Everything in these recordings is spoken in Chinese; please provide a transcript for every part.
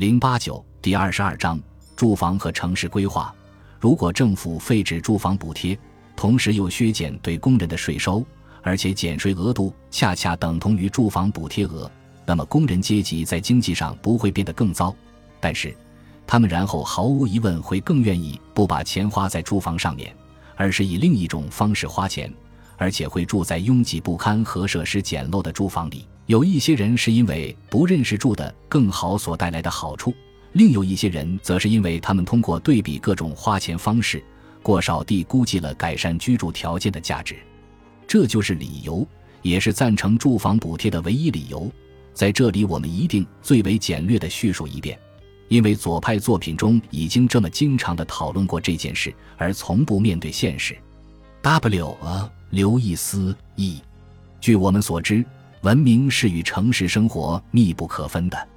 零八九第二十二章住房和城市规划。如果政府废止住房补贴，同时又削减对工人的税收，而且减税额度恰恰等同于住房补贴额，那么工人阶级在经济上不会变得更糟，但是他们然后毫无疑问会更愿意不把钱花在住房上面，而是以另一种方式花钱，而且会住在拥挤不堪和设施简陋的住房里。有一些人是因为不认识住的更好所带来的好处，另有一些人则是因为他们通过对比各种花钱方式，过少地估计了改善居住条件的价值。这就是理由，也是赞成住房补贴的唯一理由。在这里，我们一定最为简略地叙述一遍，因为左派作品中已经这么经常地讨论过这件事，而从不面对现实。W. 啊，刘易斯 E. 据我们所知。文明是与城市生活密不可分的。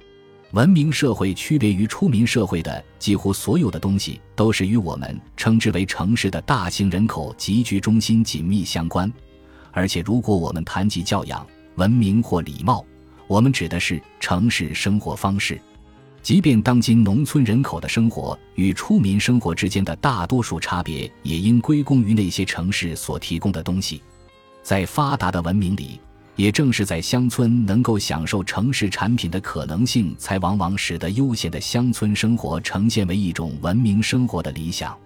文明社会区别于出民社会的几乎所有的东西，都是与我们称之为城市的大型人口集聚中心紧密相关。而且，如果我们谈及教养、文明或礼貌，我们指的是城市生活方式。即便当今农村人口的生活与出民生活之间的大多数差别，也应归功于那些城市所提供的东西。在发达的文明里。也正是在乡村能够享受城市产品的可能性，才往往使得悠闲的乡村生活呈现为一种文明生活的理想。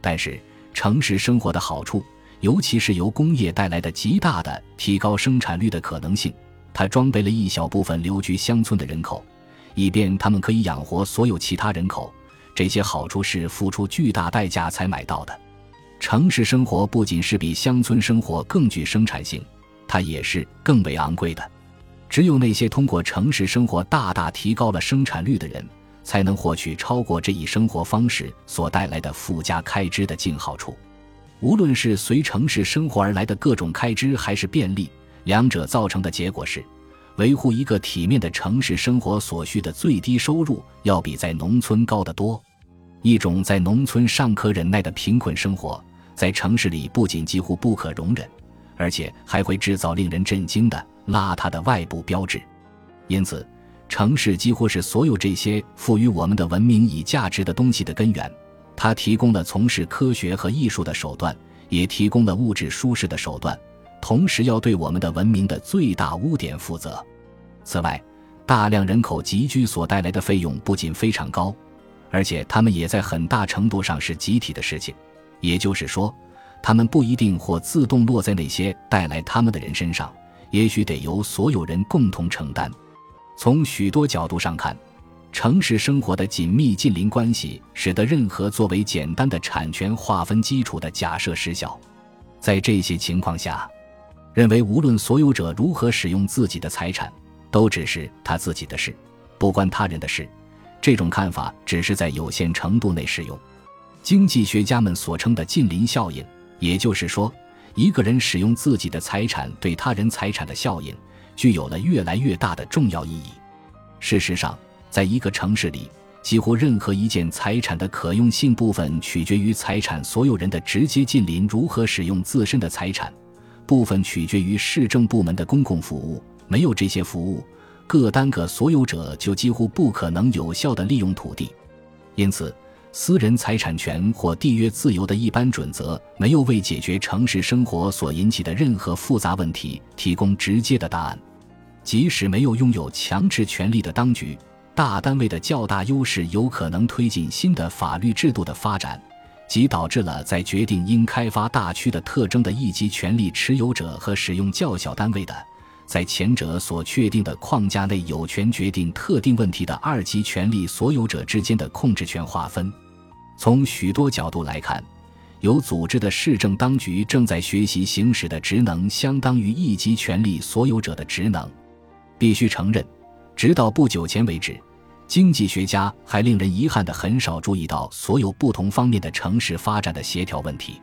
但是，城市生活的好处，尤其是由工业带来的极大的提高生产率的可能性，它装备了一小部分留居乡村的人口，以便他们可以养活所有其他人口。这些好处是付出巨大代价才买到的。城市生活不仅是比乡村生活更具生产性。它也是更为昂贵的，只有那些通过城市生活大大提高了生产率的人，才能获取超过这一生活方式所带来的附加开支的净好处。无论是随城市生活而来的各种开支，还是便利，两者造成的结果是，维护一个体面的城市生活所需的最低收入，要比在农村高得多。一种在农村尚可忍耐的贫困生活，在城市里不仅几乎不可容忍。而且还会制造令人震惊的邋遢的外部标志，因此，城市几乎是所有这些赋予我们的文明以价值的东西的根源。它提供了从事科学和艺术的手段，也提供了物质舒适的手段，同时要对我们的文明的最大污点负责。此外，大量人口集聚所带来的费用不仅非常高，而且他们也在很大程度上是集体的事情，也就是说。他们不一定或自动落在那些带来他们的人身上，也许得由所有人共同承担。从许多角度上看，城市生活的紧密近邻关系使得任何作为简单的产权划分基础的假设失效。在这些情况下，认为无论所有者如何使用自己的财产，都只是他自己的事，不关他人的事。这种看法只是在有限程度内适用。经济学家们所称的近邻效应。也就是说，一个人使用自己的财产对他人财产的效应，具有了越来越大的重要意义。事实上，在一个城市里，几乎任何一件财产的可用性部分取决于财产所有人的直接近邻如何使用自身的财产，部分取决于市政部门的公共服务。没有这些服务，各单个所有者就几乎不可能有效地利用土地。因此。私人财产权或缔约自由的一般准则，没有为解决城市生活所引起的任何复杂问题提供直接的答案。即使没有拥有强制权力的当局，大单位的较大优势有可能推进新的法律制度的发展，即导致了在决定应开发大区的特征的一级权力持有者和使用较小单位的。在前者所确定的框架内有权决定特定问题的二级权力所有者之间的控制权划分。从许多角度来看，有组织的市政当局正在学习行使的职能相当于一级权力所有者的职能。必须承认，直到不久前为止，经济学家还令人遗憾地很少注意到所有不同方面的城市发展的协调问题。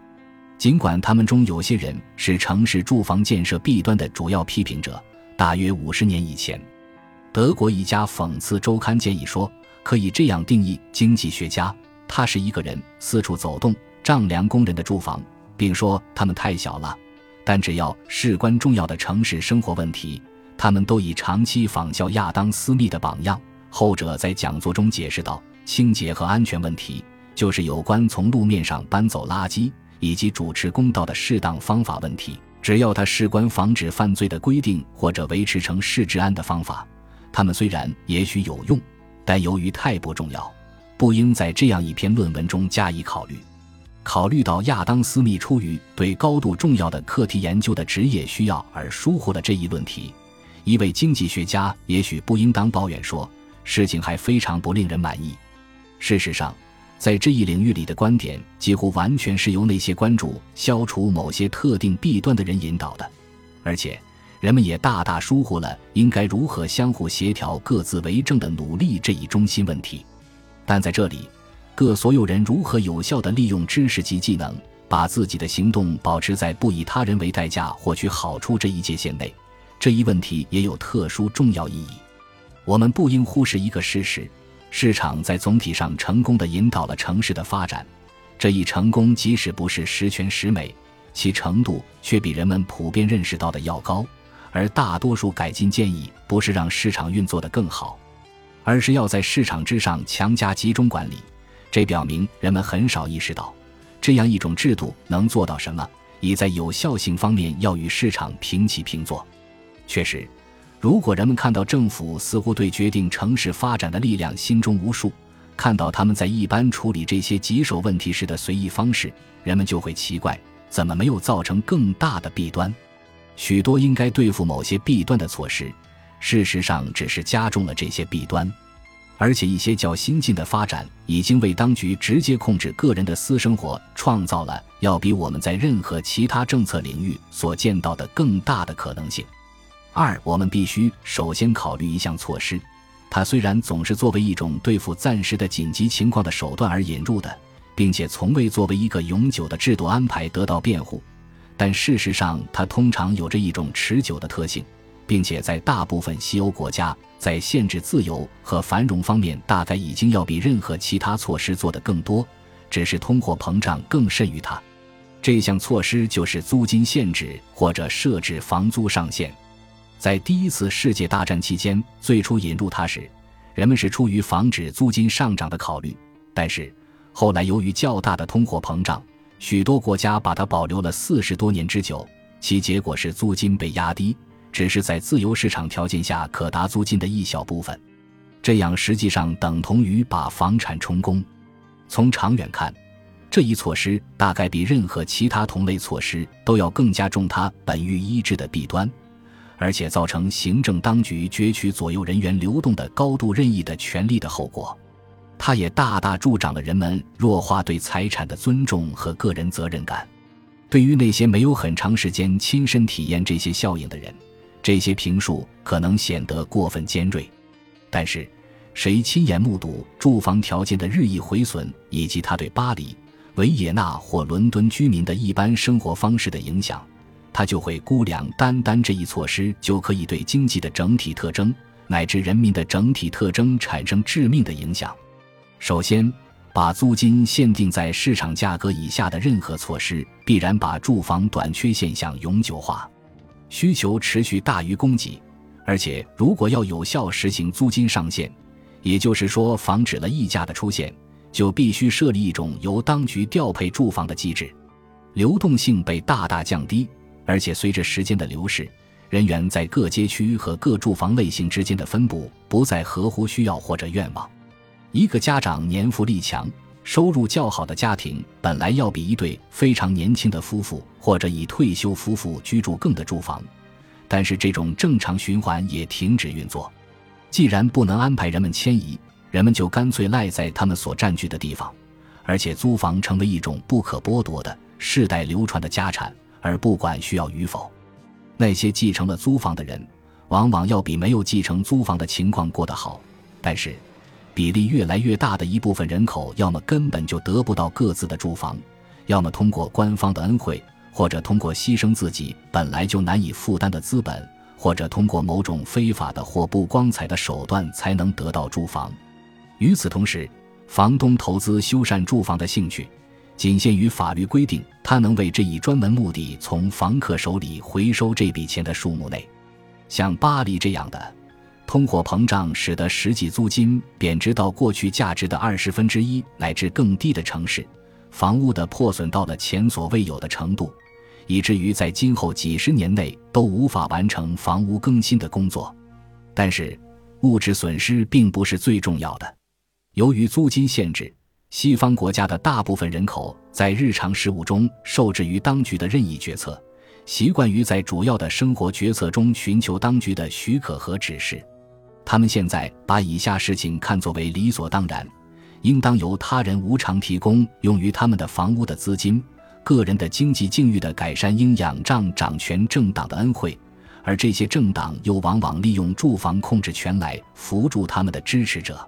尽管他们中有些人是城市住房建设弊端的主要批评者，大约五十年以前，德国一家讽刺周刊建议说，可以这样定义经济学家：他是一个人四处走动丈量工人的住房，并说他们太小了。但只要事关重要的城市生活问题，他们都以长期仿效亚当·斯密的榜样，后者在讲座中解释道：“清洁和安全问题，就是有关从路面上搬走垃圾以及主持公道的适当方法问题。只要它事关防止犯罪的规定或者维持城市治安的方法，他们虽然也许有用，但由于太不重要，不应在这样一篇论文中加以考虑。考虑到亚当·斯密出于对高度重要的课题研究的职业需要而疏忽了这一论题，一位经济学家也许不应当抱怨说。”事情还非常不令人满意。事实上，在这一领域里的观点几乎完全是由那些关注消除某些特定弊端的人引导的，而且人们也大大疏忽了应该如何相互协调、各自为政的努力这一中心问题。但在这里，各所有人如何有效地利用知识及技能，把自己的行动保持在不以他人为代价获取好处这一界限内，这一问题也有特殊重要意义。我们不应忽视一个事实：市场在总体上成功的引导了城市的发展。这一成功即使不是十全十美，其程度却比人们普遍认识到的要高。而大多数改进建议不是让市场运作得更好，而是要在市场之上强加集中管理。这表明人们很少意识到，这样一种制度能做到什么，以在有效性方面要与市场平起平坐。确实。如果人们看到政府似乎对决定城市发展的力量心中无数，看到他们在一般处理这些棘手问题时的随意方式，人们就会奇怪，怎么没有造成更大的弊端？许多应该对付某些弊端的措施，事实上只是加重了这些弊端。而且一些较新进的发展，已经为当局直接控制个人的私生活创造了要比我们在任何其他政策领域所见到的更大的可能性。二，我们必须首先考虑一项措施，它虽然总是作为一种对付暂时的紧急情况的手段而引入的，并且从未作为一个永久的制度安排得到辩护，但事实上它通常有着一种持久的特性，并且在大部分西欧国家，在限制自由和繁荣方面，大概已经要比任何其他措施做得更多，只是通货膨胀更甚于它。这项措施就是租金限制或者设置房租上限。在第一次世界大战期间，最初引入它时，人们是出于防止租金上涨的考虑。但是后来由于较大的通货膨胀，许多国家把它保留了四十多年之久。其结果是租金被压低，只是在自由市场条件下可达租金的一小部分。这样实际上等同于把房产充公。从长远看，这一措施大概比任何其他同类措施都要更加重它本欲医治的弊端。而且造成行政当局攫取左右人员流动的高度任意的权利的后果，它也大大助长了人们弱化对财产的尊重和个人责任感。对于那些没有很长时间亲身体验这些效应的人，这些评述可能显得过分尖锐。但是，谁亲眼目睹住房条件的日益毁损，以及它对巴黎、维也纳或伦敦居民的一般生活方式的影响？他就会估量，单单这一措施就可以对经济的整体特征乃至人民的整体特征产生致命的影响。首先，把租金限定在市场价格以下的任何措施，必然把住房短缺现象永久化。需求持续大于供给，而且如果要有效实行租金上限，也就是说防止了溢价的出现，就必须设立一种由当局调配住房的机制，流动性被大大降低。而且随着时间的流逝，人员在各街区和各住房类型之间的分布不再合乎需要或者愿望。一个家长年富力强、收入较好的家庭，本来要比一对非常年轻的夫妇或者已退休夫妇居住更的住房，但是这种正常循环也停止运作。既然不能安排人们迁移，人们就干脆赖在他们所占据的地方，而且租房成为一种不可剥夺的世代流传的家产。而不管需要与否，那些继承了租房的人，往往要比没有继承租房的情况过得好。但是，比例越来越大的一部分人口，要么根本就得不到各自的住房，要么通过官方的恩惠，或者通过牺牲自己本来就难以负担的资本，或者通过某种非法的或不光彩的手段，才能得到住房。与此同时，房东投资修缮住房的兴趣。仅限于法律规定，他能为这一专门目的从房客手里回收这笔钱的数目内。像巴黎这样的，通货膨胀使得实际租金贬值到过去价值的二十分之一乃至更低的城市，房屋的破损到了前所未有的程度，以至于在今后几十年内都无法完成房屋更新的工作。但是，物质损失并不是最重要的。由于租金限制，西方国家的大部分人口在日常事务中受制于当局的任意决策，习惯于在主要的生活决策中寻求当局的许可和指示。他们现在把以下事情看作为理所当然：应当由他人无偿提供用于他们的房屋的资金；个人的经济境遇的改善应仰仗掌权政党的恩惠，而这些政党又往往利用住房控制权来扶助他们的支持者。